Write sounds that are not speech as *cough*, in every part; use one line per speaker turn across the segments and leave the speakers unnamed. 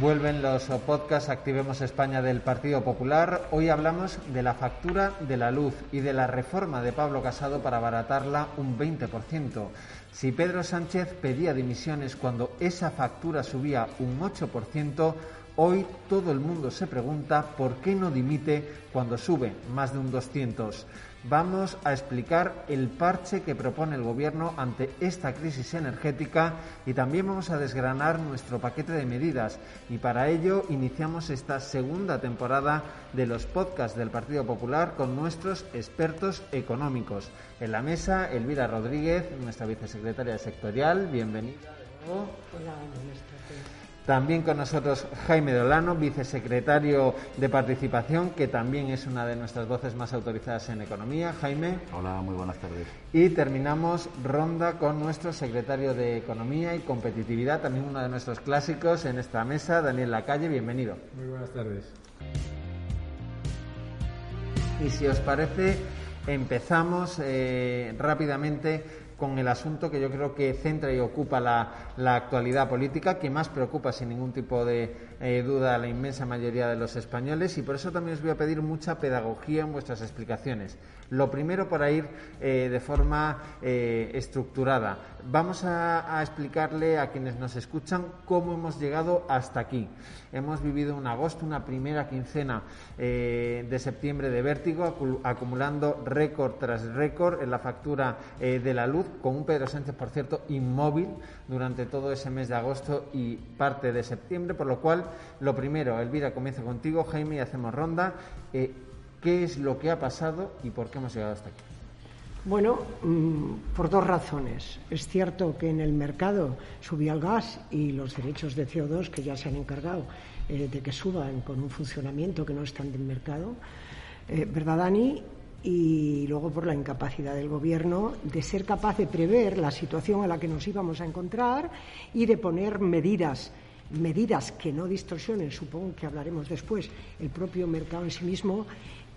Vuelven los podcasts Activemos España del Partido Popular. Hoy hablamos de la factura de la luz y de la reforma de Pablo Casado para abaratarla un 20%. Si Pedro Sánchez pedía dimisiones cuando esa factura subía un 8%, hoy todo el mundo se pregunta por qué no dimite cuando sube más de un 200%. Vamos a explicar el parche que propone el Gobierno ante esta crisis energética y también vamos a desgranar nuestro paquete de medidas. Y para ello iniciamos esta segunda temporada de los podcasts del Partido Popular con nuestros expertos económicos. En la mesa, Elvira Rodríguez, nuestra vicesecretaria sectorial. Bienvenida de nuevo.
Hola.
También con nosotros Jaime Dolano, vicesecretario de Participación, que también es una de nuestras voces más autorizadas en economía. Jaime.
Hola, muy buenas tardes.
Y terminamos ronda con nuestro secretario de Economía y Competitividad, también uno de nuestros clásicos en esta mesa, Daniel Lacalle. Bienvenido.
Muy buenas tardes.
Y si os parece, empezamos eh, rápidamente con el asunto que yo creo que centra y ocupa la, la actualidad política, que más preocupa sin ningún tipo de eh, duda a la inmensa mayoría de los españoles y por eso también os voy a pedir mucha pedagogía en vuestras explicaciones. Lo primero para ir eh, de forma eh, estructurada. Vamos a, explicarle a quienes nos escuchan cómo hemos llegado hasta aquí. Hemos vivido un agosto, una primera quincena de septiembre de vértigo, acumulando récord tras récord en la factura de la luz, con un Pedro Sánchez, por cierto, inmóvil durante todo ese mes de agosto y parte de septiembre, por lo cual, lo primero, Elvira, comienzo contigo, Jaime, y hacemos ronda. Eh, ¿Qué es lo que ha pasado y por qué hemos llegado hasta aquí?
Bueno, mmm, por dos razones. Es cierto que en el mercado subía el gas y los derechos de CO2 que ya se han encargado eh, de que suban con un funcionamiento que no están en mercado, eh, ¿verdad, Dani? Y luego por la incapacidad del Gobierno de ser capaz de prever la situación a la que nos íbamos a encontrar y de poner medidas medidas que no distorsionen, supongo que hablaremos después, el propio mercado en sí mismo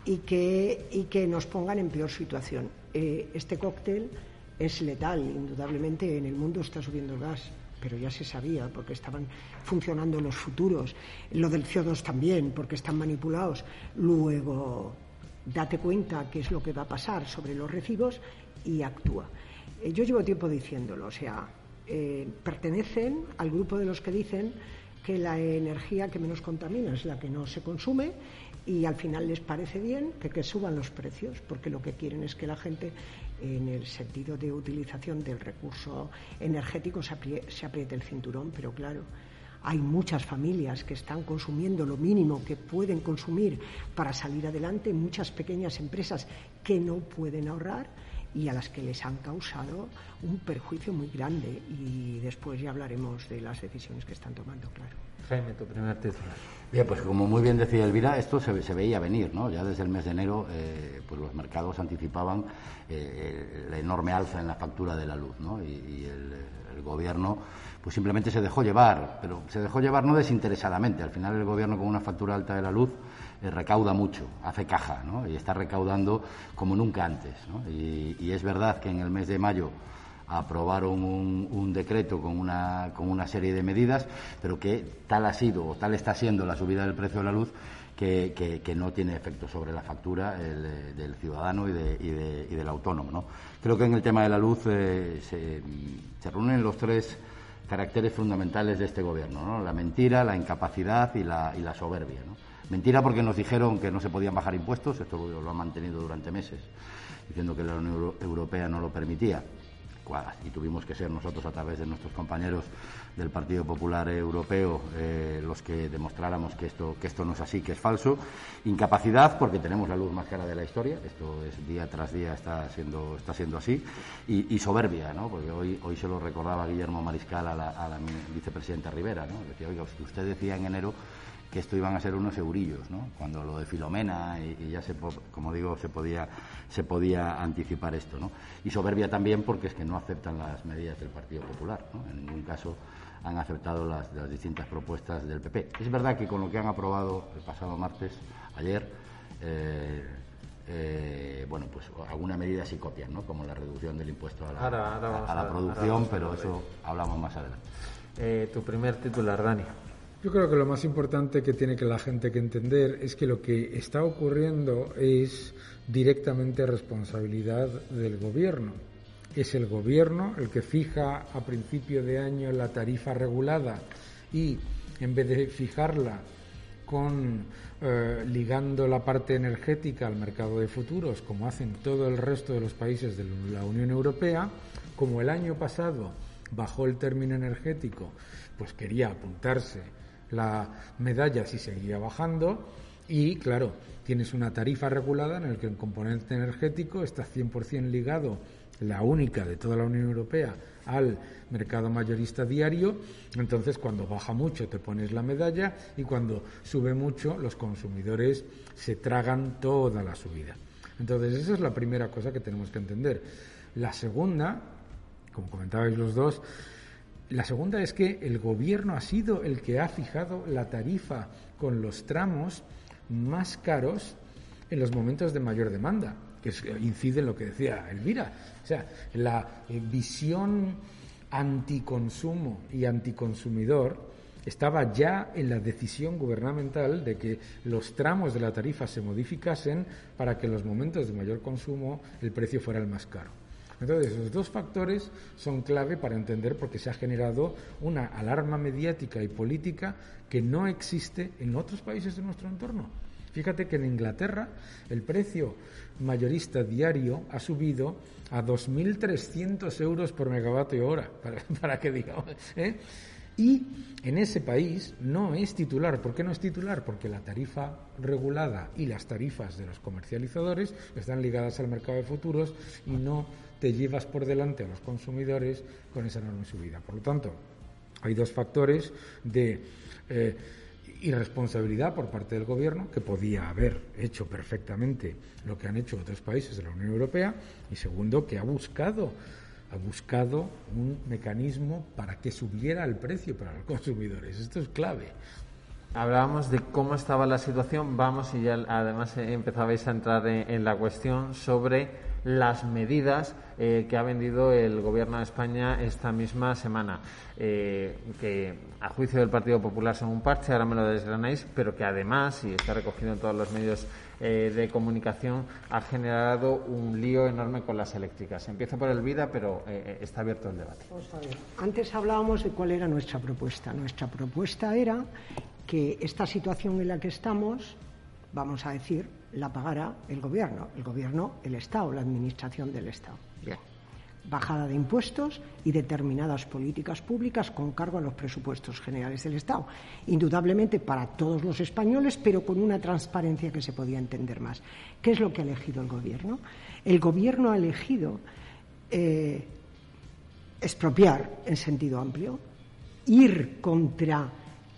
y que, y que nos pongan en peor situación. Eh, este cóctel es letal, indudablemente en el mundo está subiendo el gas, pero ya se sabía porque estaban funcionando los futuros. Lo del CO2 también, porque están manipulados. Luego, date cuenta qué es lo que va a pasar sobre los recibos y actúa. Eh, yo llevo tiempo diciéndolo, o sea, eh, pertenecen al grupo de los que dicen que la energía que menos contamina es la que no se consume y al final les parece bien que, suban los precios, porque lo que quieren es que la gente, en el sentido de utilización del recurso energético, se, se apriete el cinturón, pero claro. Hay muchas familias que están consumiendo lo mínimo que pueden consumir para salir adelante, muchas pequeñas empresas que no pueden ahorrar y a las que les han causado un perjuicio muy grande. Y después ya hablaremos de las decisiones que están tomando, claro.
Jaime, tu primer titular.
Bien, pues como muy bien decía Elvira, esto se, se veía venir, ¿no? Ya desde el mes de enero, eh, pues los mercados anticipaban eh, la enorme alza en la factura de la luz, ¿no? Y, y el, el, gobierno, pues simplemente se dejó llevar, pero se dejó llevar no desinteresadamente. Al final el gobierno con una factura alta de la luz eh, recauda mucho, hace caja, ¿no? Y está recaudando como nunca antes, ¿no? Y, es verdad que en el mes de mayo aprobaron un, decreto con una, con una serie de medidas, pero que tal ha sido o tal está siendo la subida del precio de la luz que, no tiene efecto sobre la factura el, del ciudadano y, de, y, de, y, del autónomo. ¿no? Creo que en el tema de la luz eh, se, se, reúnen los tres caracteres fundamentales de este gobierno, ¿no? la mentira, la incapacidad y la, y la soberbia. Mentira porque nos dijeron que no se podían bajar impuestos, esto lo han mantenido durante meses, diciendo que la Unión Europea no lo permitía y tuvimos que ser nosotros a través de nuestros compañeros del Partido Popular Europeo eh, los que demostráramos que esto, que esto no es así, que es falso. Incapacidad porque tenemos la luz más cara de la historia, esto es día tras día está siendo, está siendo así, y, soberbia, ¿no? porque hoy, hoy se lo recordaba Guillermo Mariscal a la, a la vicepresidenta Rivera, ¿no? decía, oiga, usted decía en enero que esto iban a ser unos eurillos, ¿no? Cuando lo de Filomena y, ya se, como digo, se podía, se podía anticipar esto, ¿no? Y soberbia también porque es que no aceptan las medidas del Partido Popular, ¿no? En ningún caso han aceptado las, las distintas propuestas del PP. Es verdad que con lo que han aprobado el pasado martes, ayer, eh, eh, bueno, pues alguna medida sí copian, ¿no? Como la reducción del impuesto a la, producción, pero eso hablamos más adelante.
Eh, tu primer titular, Dani.
Yo creo que lo más importante que tiene que la gente que entender es que lo que está ocurriendo es directamente responsabilidad del gobierno. Es el gobierno el que fija a principio de año la tarifa regulada y en vez de fijarla con eh, ligando la parte energética al mercado de futuros, como hacen todo el resto de los países de la Unión Europea, como el año pasado bajó el término energético, pues quería apuntarse la medalla si seguía bajando y claro, tienes una tarifa regulada en la que el componente energético está 100% ligado, la única de toda la Unión Europea, al mercado mayorista diario, entonces cuando baja mucho te pones la medalla y cuando sube mucho los consumidores se tragan toda la subida. Entonces esa es la primera cosa que tenemos que entender. La segunda, como comentabais los dos, la segunda es que el gobierno ha sido el que ha fijado la tarifa con los tramos más caros en los momentos de mayor demanda, que incide en lo que decía Elvira. O sea, la eh, visión anticonsumo y anticonsumidor estaba ya en la decisión gubernamental de que los tramos de la tarifa se modificasen para que en los momentos de mayor consumo el precio fuera el más caro. Entonces, esos dos factores son clave para entender por qué se ha generado una alarma mediática y política que no existe en otros países de nuestro entorno. Fíjate que en Inglaterra el precio mayorista diario ha subido a 2.300 euros por megavatio hora, *laughs* para, que digamos. ¿eh? Y en ese país no es titular. ¿Por qué no es titular? Porque la tarifa regulada y las tarifas de los comercializadores están ligadas al mercado de futuros y no te llevas por delante a los consumidores con esa enorme subida. Por lo tanto, hay dos factores de eh, irresponsabilidad por parte del gobierno, que podía haber hecho perfectamente lo que han hecho otros países de la Unión Europea, y segundo, que ha buscado ha buscado un mecanismo para que subiera el precio para los consumidores. Esto es clave.
Hablábamos de cómo estaba la situación, vamos y ya además empezabais a entrar en la cuestión sobre las medidas eh, que ha vendido el Gobierno de España esta misma semana, eh, que a juicio del Partido Popular son un parche, ahora me lo desgranáis, pero que además, y está recogido en todos los medios eh, de comunicación, ha generado un lío enorme con las eléctricas. Empiezo por el Vida, pero está abierto el debate.
Antes hablábamos de cuál era nuestra propuesta. Nuestra propuesta era que esta situación en la que estamos, vamos a decir, la pagará el gobierno, el gobierno, el Estado, la administración del Estado. Bajada de impuestos y determinadas políticas públicas con cargo a los presupuestos generales del Estado. Indudablemente para todos los españoles, pero con una transparencia que se podía entender más. ¿Qué es lo que ha elegido el gobierno? El gobierno ha elegido eh, expropiar en sentido amplio, ir contra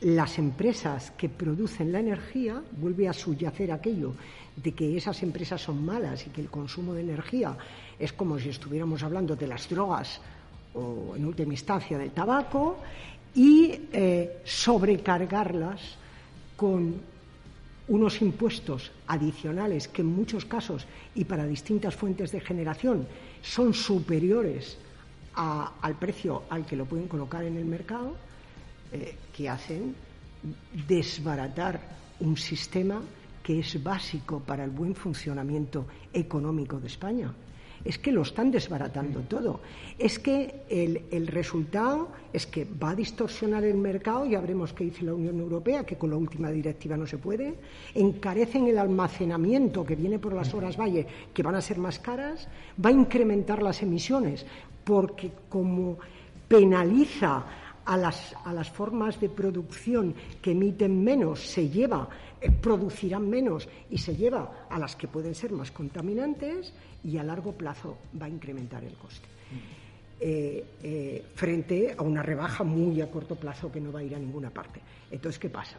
las empresas que producen la energía, vuelve a subyacer aquello de que esas empresas son malas y que el consumo de energía es como si estuviéramos hablando de las drogas o en última instancia del tabaco y eh, sobrecargarlas con unos impuestos adicionales que en muchos casos y para distintas fuentes de generación son superiores al precio al que lo pueden colocar en el mercado, eh, que hacen desbaratar un sistema que es básico para el buen funcionamiento económico de España. Es que lo están desbaratando todo. Es que el, resultado es que va a distorsionar el mercado, ya veremos qué dice la Unión Europea, que con la última directiva no se puede. Encarecen el almacenamiento que viene por las horas valle, que van a ser más caras. Va a incrementar las emisiones, porque como penaliza a las, a las formas de producción que emiten menos, se lleva eh, producirán menos y se lleva a las que pueden ser más contaminantes y a largo plazo va a incrementar el coste. Eh, eh, frente a una rebaja muy a corto plazo que no va a ir a ninguna parte. Entonces, ¿qué pasa?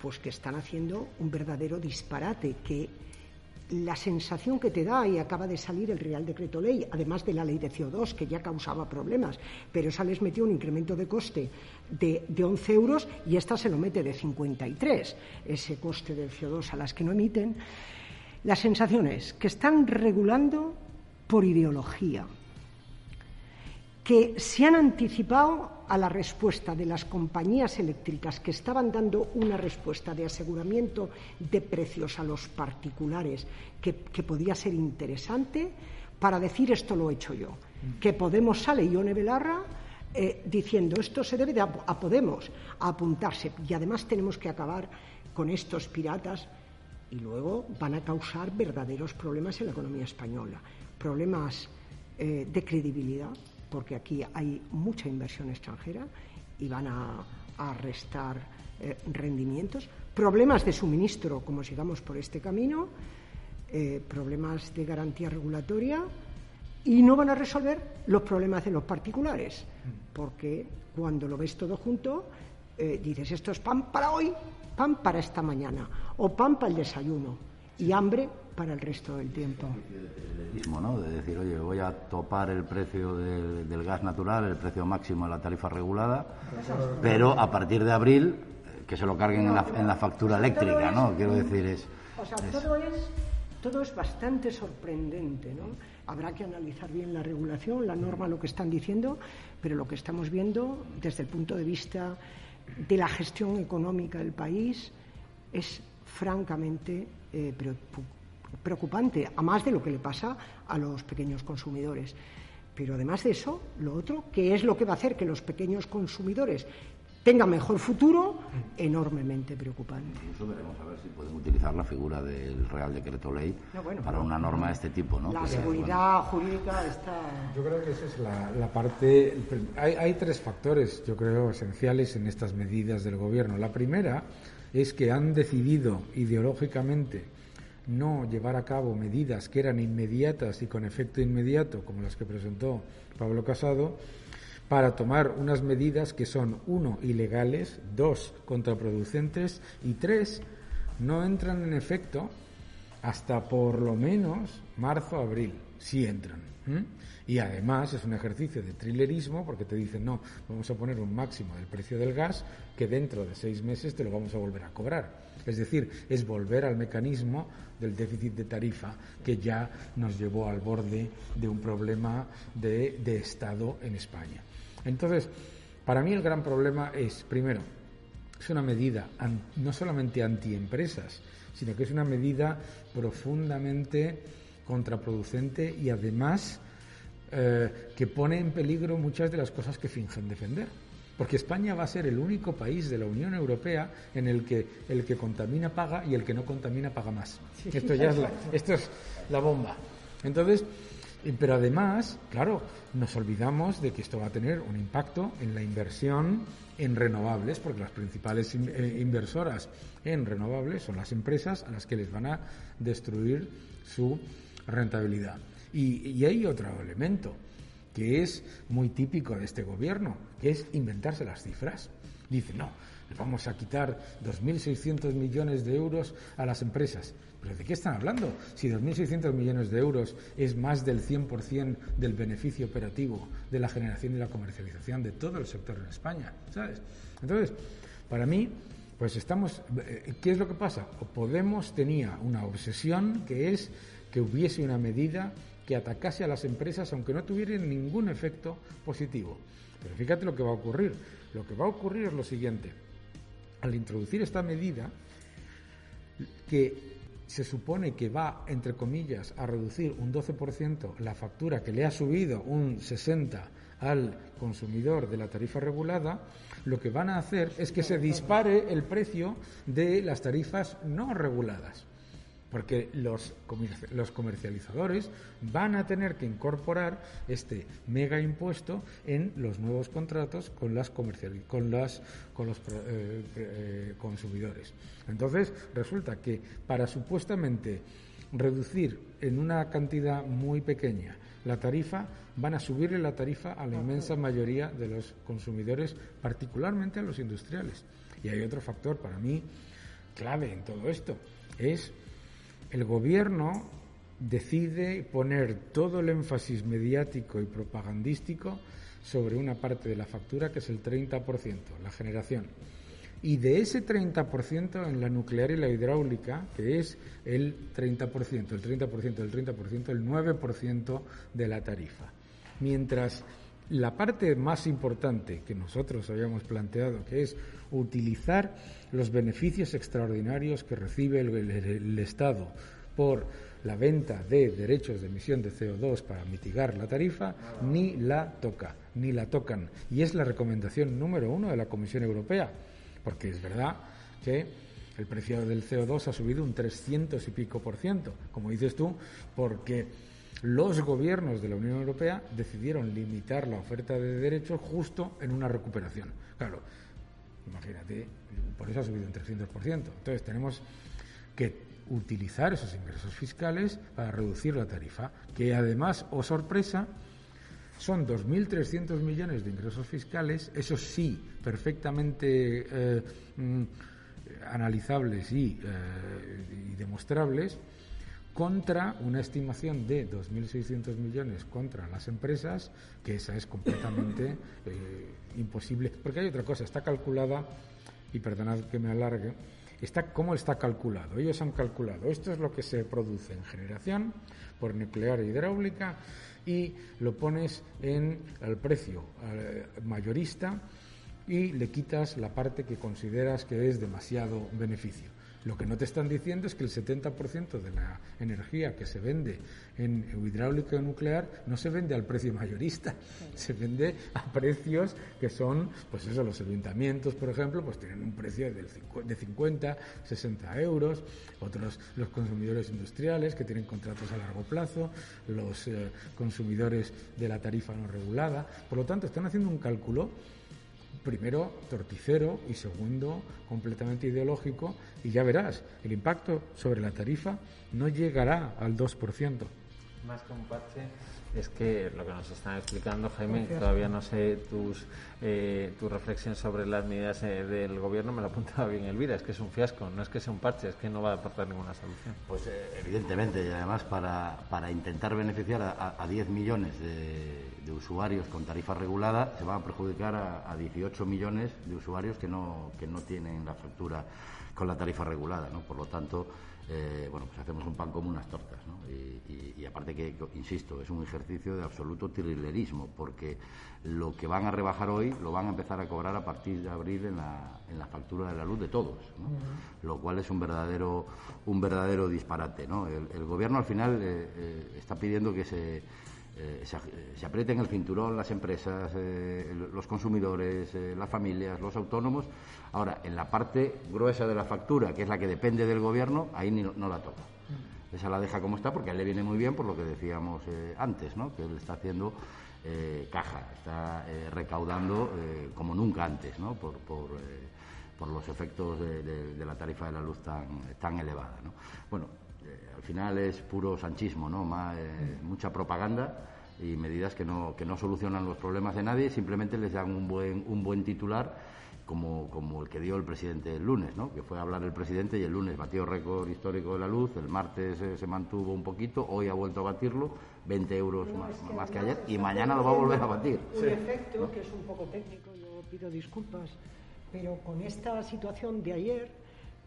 pues que están haciendo un verdadero disparate, que la sensación que te da, y acaba de salir el Real Decreto Ley, además de la ley de CO2, que ya causaba problemas, pero esa les metió un incremento de coste de, de 11 euros y esta se lo mete de 53, ese coste del CO2 a las que no emiten. La sensación es que están regulando por ideología, que se han anticipado a la respuesta de las compañías eléctricas que estaban dando una respuesta de aseguramiento de precios a los particulares que, que podía ser interesante. Para decir esto lo he hecho yo. Que Podemos sale Ione Belarra eh, diciendo esto se debe de a, a Podemos a apuntarse. Y además tenemos que acabar con estos piratas y luego van a causar verdaderos problemas en la economía española, problemas eh, de credibilidad, porque aquí hay mucha inversión extranjera y van a, a restar eh, rendimientos, problemas de suministro, como sigamos por este camino, eh, problemas de garantía regulatoria y no van a resolver los problemas de los particulares, porque cuando lo ves todo junto, eh, dices esto es pan para hoy, pan para esta mañana, o pan para el desayuno y hambre para el resto del tiempo.
Mismo, ¿no? De decir, oye, voy a topar el precio del, del gas natural, el precio máximo de la tarifa regulada, pero a partir de abril eh, que se lo carguen en la, en la factura eléctrica, ¿no? Quiero decir, es...
O sea,
es-
todo es, todo es bastante sorprendente, ¿no? Habrá que analizar bien la regulación, la norma, lo que están diciendo, pero lo que estamos viendo desde el punto de vista de la gestión económica del país es francamente eh, preocu- preocupante, a más de lo que le pasa a los pequeños consumidores. Pero además de eso, lo otro, que es lo que va a hacer que los pequeños consumidores tengan mejor futuro, enormemente preocupante.
Incluso veremos a ver si podemos utilizar la figura del Real Decreto Ley
No, bueno,
para una norma de este tipo, ¿no?
La
Que sea,
seguridad jurídica está.
Yo creo que esa es la, la parte. prim- Hay, hay tres factores, yo creo, esenciales en estas medidas del gobierno. La primera es que han decidido ideológicamente no llevar a cabo medidas que eran inmediatas y con efecto inmediato, como las que presentó Pablo Casado, para tomar unas medidas que son, uno, ilegales, dos, contraproducentes y tres, no entran en efecto hasta por lo menos marzo, abril, sí entran. Y además es un ejercicio de trilerismo porque te dicen, no, vamos a poner un máximo del precio del gas que dentro de seis meses te lo vamos a volver a cobrar. Es decir, es volver al mecanismo del déficit de tarifa que ya nos llevó al borde de un problema de, Estado en España. Entonces, para mí el gran problema es, primero, es una medida no solamente antiempresas, sino que es una medida profundamente contraproducente y además eh, que pone en peligro muchas de las cosas que fingen defender. Porque España va a ser el único país de la Unión Europea en el que el que contamina paga y el que no contamina paga más. Esto ya es la, esto es la bomba. Entonces, pero además, claro, nos olvidamos de que esto va a tener un impacto en la inversión en renovables, porque las principales in- eh, inversoras en renovables son las empresas a las que les van a destruir su rentabilidad. Y, y hay otro elemento que es muy típico de este gobierno, que es inventarse las cifras. Dice, no, vamos a quitar 2.600 millones de euros a las empresas. ¿Pero de qué están hablando? Si 2.600 millones de euros es más del 100% del beneficio operativo de la generación y la comercialización de todo el sector en España, ¿sabes? Entonces, para mí, pues estamos... eh, ¿Qué es lo que pasa? Podemos tenía una obsesión que es que hubiese una medida que atacase a las empresas aunque no tuvieran ningún efecto positivo. Pero fíjate lo que va a ocurrir. Lo que va a ocurrir es lo siguiente. Al introducir esta medida, que se supone que va, entre comillas, a reducir un 12% la factura que le ha subido un 60% al consumidor de la tarifa regulada, lo que van a hacer es que se dispare el precio de las tarifas no reguladas. Porque los, los comercializadores van a tener que incorporar este mega impuesto en los nuevos contratos con, las comerciali- con, las, con los eh, eh, consumidores. Entonces, resulta que para supuestamente reducir en una cantidad muy pequeña la tarifa, van a subirle la tarifa a la inmensa mayoría de los consumidores, particularmente a los industriales. Y hay otro factor para mí clave en todo esto. Es el gobierno decide poner todo el énfasis mediático y propagandístico sobre una parte de la factura que es el 30%, la generación. Y de ese 30% en la nuclear y la hidráulica, que es el 30%, el 30%, el 30%, el 9% de la tarifa. Mientras la parte más importante que nosotros habíamos planteado, que es utilizar los beneficios extraordinarios que recibe el, Estado por la venta de derechos de emisión de CO2 para mitigar la tarifa, ni la toca, ni la tocan. Y es la recomendación número uno de la Comisión Europea, porque es verdad que el precio del CO2 ha subido un 300 y pico por ciento, como dices tú, porque los gobiernos de la Unión Europea decidieron limitar la oferta de derechos justo en una recuperación. Claro, imagínate, por eso ha subido un 300%. Entonces tenemos que utilizar esos ingresos fiscales para reducir la tarifa, que además, o sorpresa, son 2.300 millones de ingresos fiscales, eso sí, perfectamente eh, mm, analizables y, eh, y demostrables, contra una estimación de 2.600 millones contra las empresas, que esa es completamente *coughs* eh, imposible. Porque hay otra cosa, está calculada, y perdonad que me alargue, está cómo está calculado. Ellos han calculado, esto es lo que se produce en generación por nuclear e hidráulica y lo pones en el precio eh, mayorista y le quitas la parte que consideras que es demasiado beneficio. Lo que no te están diciendo es que el 70% de la energía que se vende en hidráulica o nuclear no se vende al precio mayorista, se vende a precios que son, pues eso, los ayuntamientos, por ejemplo, pues tienen un precio de 50, 60 euros, otros los consumidores industriales que tienen contratos a largo plazo, los eh, consumidores de la tarifa no regulada. Por lo tanto, están haciendo un cálculo primero torticero y segundo completamente ideológico y ya verás, el impacto sobre la tarifa no llegará al 2%.
Más que un parche, es que lo que nos están explicando, Jaime, todavía no sé tus, eh, tu reflexión sobre las medidas eh, del gobierno, me lo apuntaba bien Elvira, es que es un fiasco, no es que sea un parche, es que no va a aportar ninguna solución.
Pues eh, evidentemente, y además para, para intentar beneficiar a, a- a 10 millones de, de usuarios con tarifa regulada, se van a perjudicar a, a 18 millones de usuarios que no, que no tienen la factura con la tarifa regulada, ¿no? Por lo tanto, eh, bueno, pues hacemos un pan como unas tortas, ¿no? Y, y- y aparte que, insisto, es un ejercicio de absoluto tirrilerismo, porque lo que van a rebajar hoy lo van a empezar a cobrar a partir de abril en la, en la factura de la luz de todos, ¿no? Lo cual es un verdadero, un verdadero disparate, ¿no? El, el gobierno al final eh, eh, está pidiendo que se eh, se, aj- se aprieten el cinturón las empresas, eh, los consumidores, eh, las familias, los autónomos. Ahora, en la parte gruesa de la factura, que es la que depende del gobierno, ahí ni- no la toca. Esa la deja como está porque a él le viene muy bien por lo que decíamos eh, antes, ¿no? que él está haciendo eh, caja, está eh, recaudando eh, como nunca antes, ¿no? por, por, eh, por los efectos de, de- de la tarifa de la luz tan, tan elevada. ¿no? Bueno, eh, al final es puro sanchismo, ¿no? Ma- eh, mucha propaganda y medidas que no, que no solucionan los problemas de nadie, simplemente les dan un buen, un buen titular como, como el que dio el presidente el lunes, ¿no? que fue a hablar el presidente y el lunes batió récord histórico de la luz, el martes eh, se mantuvo un poquito, hoy ha vuelto a batirlo, 20 euros más, más que ayer y mañana lo va a volver a batir.
Un efecto que es un poco técnico, yo pido disculpas, pero con esta situación de ayer,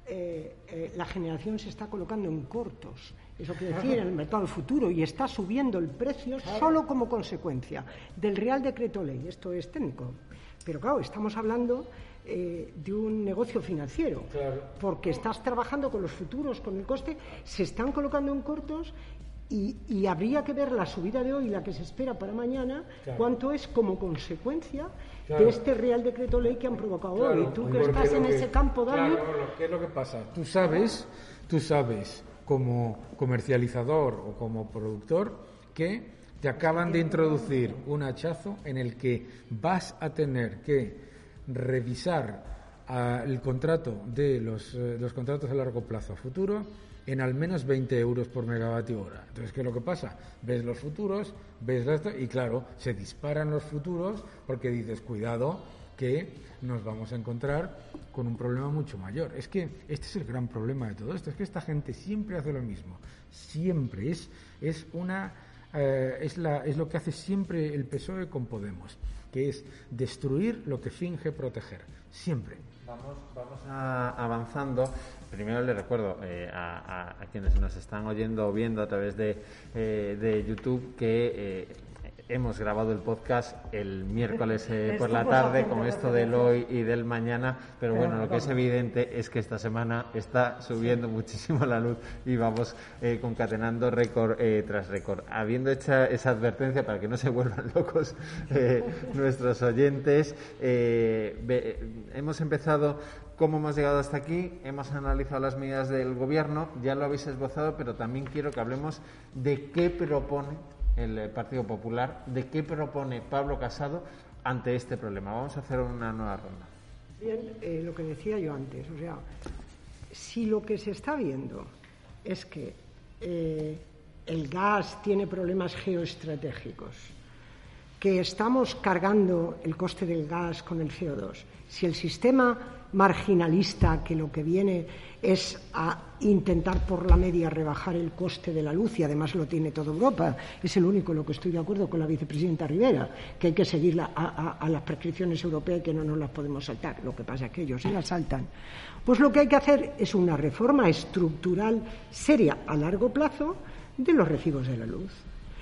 eh, eh, la generación se está colocando en cortos. Eso quiere decir, en el mercado futuro, y está subiendo el precio solo como consecuencia del Real Decreto Ley. Esto es técnico. Pero claro, estamos hablando eh, de un negocio financiero, porque estás trabajando con los futuros, con el coste, se están colocando en cortos y, y habría que ver la subida de hoy, la que se espera para mañana, cuánto es como consecuencia
Claro.
de este Real Decreto Ley que han provocado hoy. Tú que estás en
que-
ese campo, Dani,
Claro, ¿qué es lo que pasa? Tú sabes, tú sabes como comercializador o como productor que te acaban de introducir un hachazo en el que vas a tener que revisar ah, el contrato de los, eh, los contratos a largo plazo a futuro en al menos 20 euros por megavatio hora. Entonces, ¿qué es lo que pasa? Ves los futuros, ves las... Y claro, se disparan los futuros porque dices, cuidado, que nos vamos a encontrar con un problema mucho mayor. Es que este es el gran problema de todo esto, es que esta gente siempre hace lo mismo, siempre es, es una eh, es, la, es lo que hace siempre el PSOE con Podemos, que es destruir lo que finge proteger, siempre.
Vamos, vamos avanzando. Primero le recuerdo eh, a, quienes nos están oyendo o viendo a través de, eh, de YouTube que hemos grabado el podcast el miércoles eh, por la tarde con esto del hoy y del mañana, pero bueno, lo que es evidente es que esta semana está subiendo muchísimo la luz y vamos eh, concatenando récord eh, tras récord. Habiendo hecho esa advertencia para que no se vuelvan *laughs* locos *laughs* nuestros oyentes, hemos empezado cómo hemos llegado hasta aquí, hemos analizado las medidas del Gobierno, ya lo habéis esbozado, pero también quiero que hablemos de qué propone el eh, Partido Popular. ¿De qué propone Pablo Casado ante este problema? Vamos a hacer una nueva ronda.
Bien, eh, lo que decía yo antes, o sea, si lo que se está viendo es que eh, el gas tiene problemas geoestratégicos, que estamos cargando el coste del gas con el CO2, si el sistema marginalista que lo que viene es a intentar por la media rebajar el coste de la luz y además lo tiene toda Europa. Es el único en lo que estoy de acuerdo con la vicepresidenta Rivera, que hay que seguir a, las prescripciones europeas y que no nos las podemos saltar. Lo que pasa es que ellos se las saltan. Pues lo que hay que hacer es una reforma estructural seria a largo plazo de los recibos de la luz.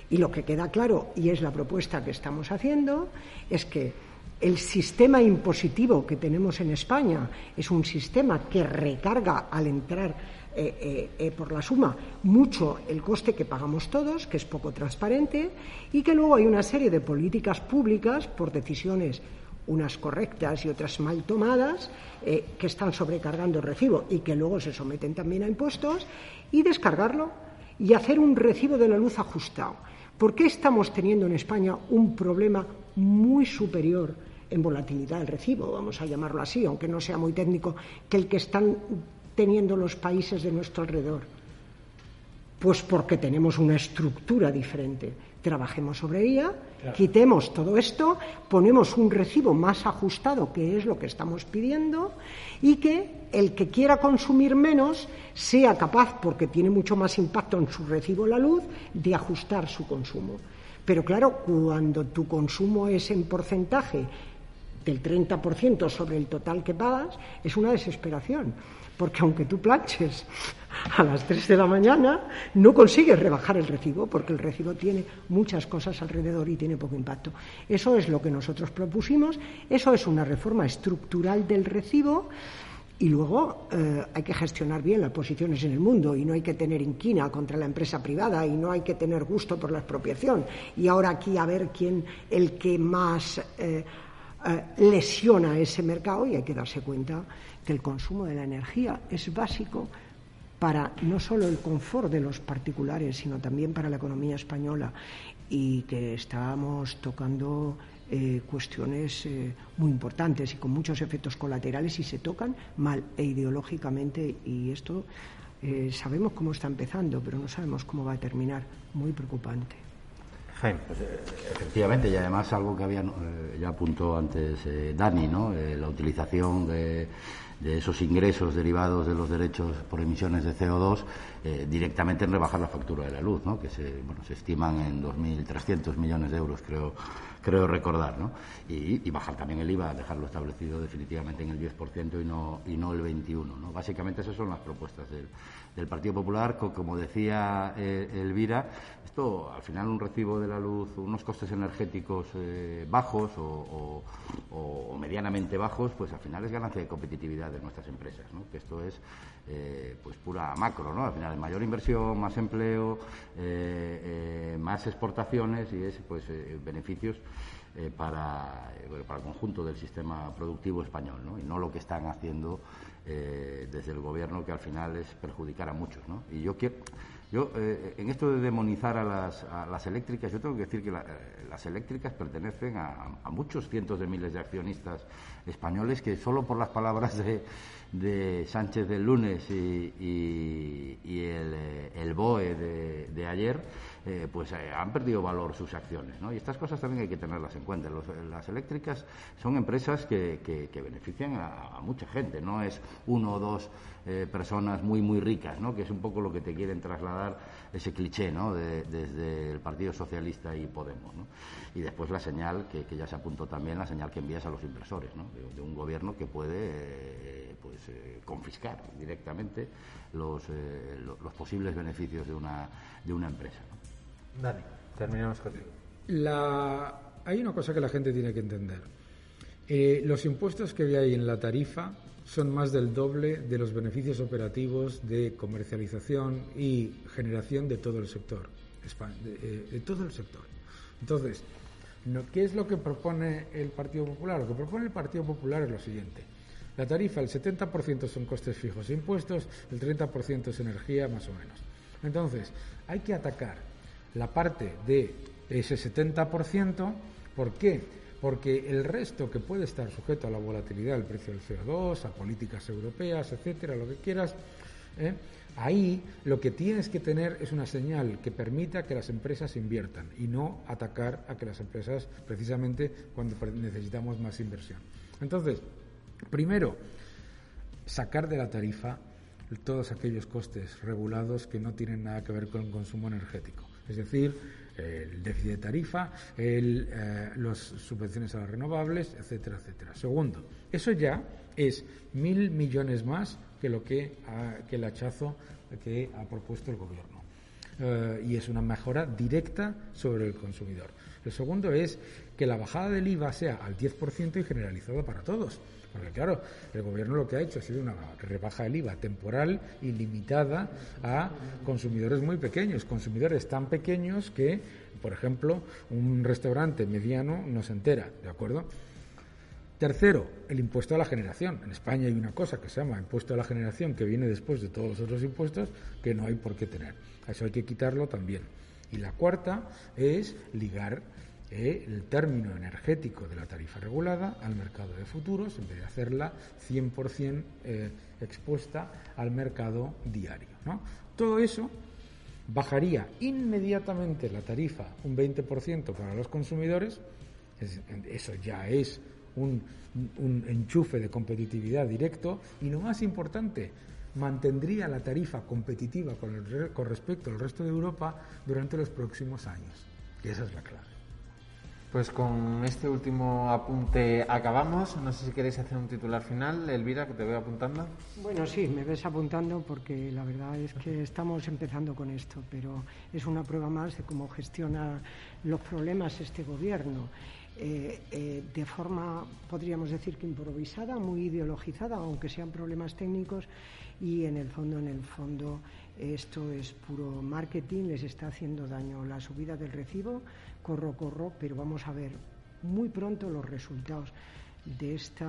Y lo que queda claro, y es la propuesta que estamos haciendo, es que el sistema impositivo que tenemos en España es un sistema que recarga al entrar eh, eh, eh, por la suma mucho el coste que pagamos todos, que es poco transparente, y que luego hay una serie de políticas públicas por decisiones unas correctas y otras mal tomadas, que están sobrecargando el recibo y que luego se someten también a impuestos, y descargarlo y hacer un recibo de la luz ajustado. ¿Por qué estamos teniendo en España un problema muy superior en volatilidad del recibo, vamos a llamarlo así, aunque no sea muy técnico, que el que están teniendo los países de nuestro alrededor? Pues porque tenemos una estructura diferente. Trabajemos sobre ella, quitemos todo esto, ponemos un recibo más ajustado, que es lo que estamos pidiendo, y que el que quiera consumir menos sea capaz, porque tiene mucho más impacto en su recibo la luz, de ajustar su consumo. Pero claro, cuando tu consumo es en porcentaje del 30% sobre el total que pagas, es una desesperación. Porque aunque tú planches a las 3 de la mañana, no consigues rebajar el recibo, porque el recibo tiene muchas cosas alrededor y tiene poco impacto. Eso es lo que nosotros propusimos, eso es una reforma estructural del recibo. Y luego eh, hay que gestionar bien las posiciones en el mundo y no hay que tener inquina contra la empresa privada y no hay que tener gusto por la expropiación. Y ahora aquí a ver quién, el que más eh, lesiona ese mercado y hay que darse cuenta que el consumo de la energía es básico para no solo el confort de los particulares, sino también para la economía española y que estamos tocando eh, cuestiones eh, muy importantes y con muchos efectos colaterales y se tocan mal e ideológicamente y esto sabemos cómo está empezando, pero no sabemos cómo va a terminar. Muy preocupante.
Pues, eh, efectivamente, y además algo que había, eh, ya apuntó antes eh, Dani, ¿no? la utilización de, esos ingresos derivados de los derechos por emisiones de CO2 directamente en rebajar la factura de la luz, ¿no? que se, bueno, se estiman en 2.300 millones de euros, creo, creo recordar, ¿no? Y, bajar también el IVA, dejarlo establecido definitivamente en el 10% y no, y no el 21%. ¿no? Básicamente esas son las propuestas del, del Partido Popular, como decía Elvira, esto, al final, un recibo de la luz, unos costes energéticos eh, bajos o, medianamente bajos, pues al final es ganancia de competitividad de nuestras empresas. Que esto es, eh, pues, pura macro, ¿no? Al final, mayor inversión, más empleo, eh, más exportaciones y es, pues, beneficios para, para el conjunto del sistema productivo español, ¿no? Y no lo que están haciendo desde el gobierno, que al final es perjudicar a muchos. Y yo quiero yo, eh, en esto de demonizar a las, eléctricas, yo tengo que decir que eh, las eléctricas pertenecen a, muchos cientos de miles de accionistas españoles que solo por las palabras de, Sánchez del lunes y, el, eh, BOE de, ayer, eh, pues eh, han perdido valor sus acciones. Y estas cosas también hay que tenerlas en cuenta. las eléctricas son empresas que, que, benefician a, mucha gente, no es uno o dos personas muy, muy ricas, ¿no? que es un poco lo que te quieren trasladar ese cliché ¿no? desde el Partido Socialista y Podemos. ¿no? Y después la señal, que, ya se apuntó también, la señal que envías a los inversores, ¿no? de, un gobierno que puede pues, confiscar directamente los, los, posibles beneficios de una, de una empresa.
Dani, terminamos contigo.
La... Hay una cosa que la gente tiene que entender. Eh, los impuestos que hay en la tarifa son más del doble de los beneficios operativos de comercialización y generación de todo el sector. De, eh, todo el sector. Entonces, ¿qué es lo que propone el Partido Popular? Lo que propone el Partido Popular es lo siguiente. La tarifa, el 70% son costes fijos e impuestos, el 30% es energía, más o menos. Entonces, hay que atacar la parte de ese 70%. ¿Por qué? Porque el resto que puede estar sujeto a la volatilidad del precio del CO2, a políticas europeas, etcétera, lo que quieras, ¿eh? ahí lo que tienes que tener es una señal que permita que las empresas inviertan y no atacar a que las empresas, precisamente cuando necesitamos más inversión. Entonces, primero, sacar de la tarifa todos aquellos costes regulados que no tienen nada que ver con el consumo energético es decir, el déficit de tarifa, el, eh, las subvenciones a las renovables, etcétera, etcétera. Segundo, eso ya es mil millones más que lo que, que el hachazo que ha propuesto el gobierno. Eh, y es una mejora directa sobre el consumidor. El segundo es que la bajada del IVA sea al 10% y generalizada para todos. Porque claro, el gobierno lo que ha hecho ha sido una rebaja del IVA temporal y limitada a consumidores muy pequeños, consumidores tan pequeños que, por ejemplo, un restaurante mediano no se entera, ¿de acuerdo? Tercero, el impuesto a la generación. En España hay una cosa que se llama impuesto a la generación que viene después de todos los otros impuestos que no hay por qué tener. Eso hay que quitarlo también. Y la cuarta es ligar eh, el término energético de la tarifa regulada al mercado de futuros en vez de hacerla 100% eh, expuesta al mercado diario. Todo eso bajaría inmediatamente la tarifa un 20% para los consumidores, eso ya es un, enchufe de competitividad directo y lo más importante, mantendría la tarifa competitiva con, con respecto al resto de Europa durante los próximos años. Y esa es la clave.
Pues con este último apunte acabamos. No sé si queréis hacer un titular final, Elvira, que te voy apuntando.
Bueno, sí, me ves apuntando porque la verdad es que estamos empezando con esto, pero es una prueba más de cómo gestiona los problemas este gobierno. Eh, eh, de forma, podríamos decir que improvisada, muy ideologizada, aunque sean problemas técnicos, y en el fondo, en el fondo, esto es puro marketing, les está haciendo daño la subida del recibo corro, corro, pero vamos a ver muy pronto los resultados de esta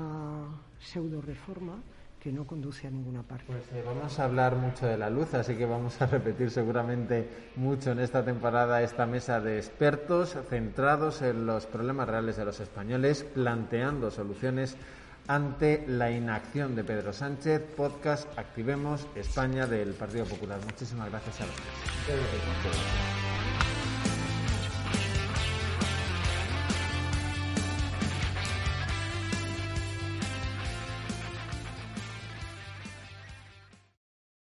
pseudo reforma que no conduce a ninguna parte.
Pues eh, vamos a hablar mucho de la luz, así que vamos a repetir seguramente mucho en esta temporada esta mesa de expertos centrados en los problemas reales de los españoles, planteando soluciones ante la inacción de Pedro Sánchez. Podcast Activemos España del Partido Popular. Muchísimas gracias a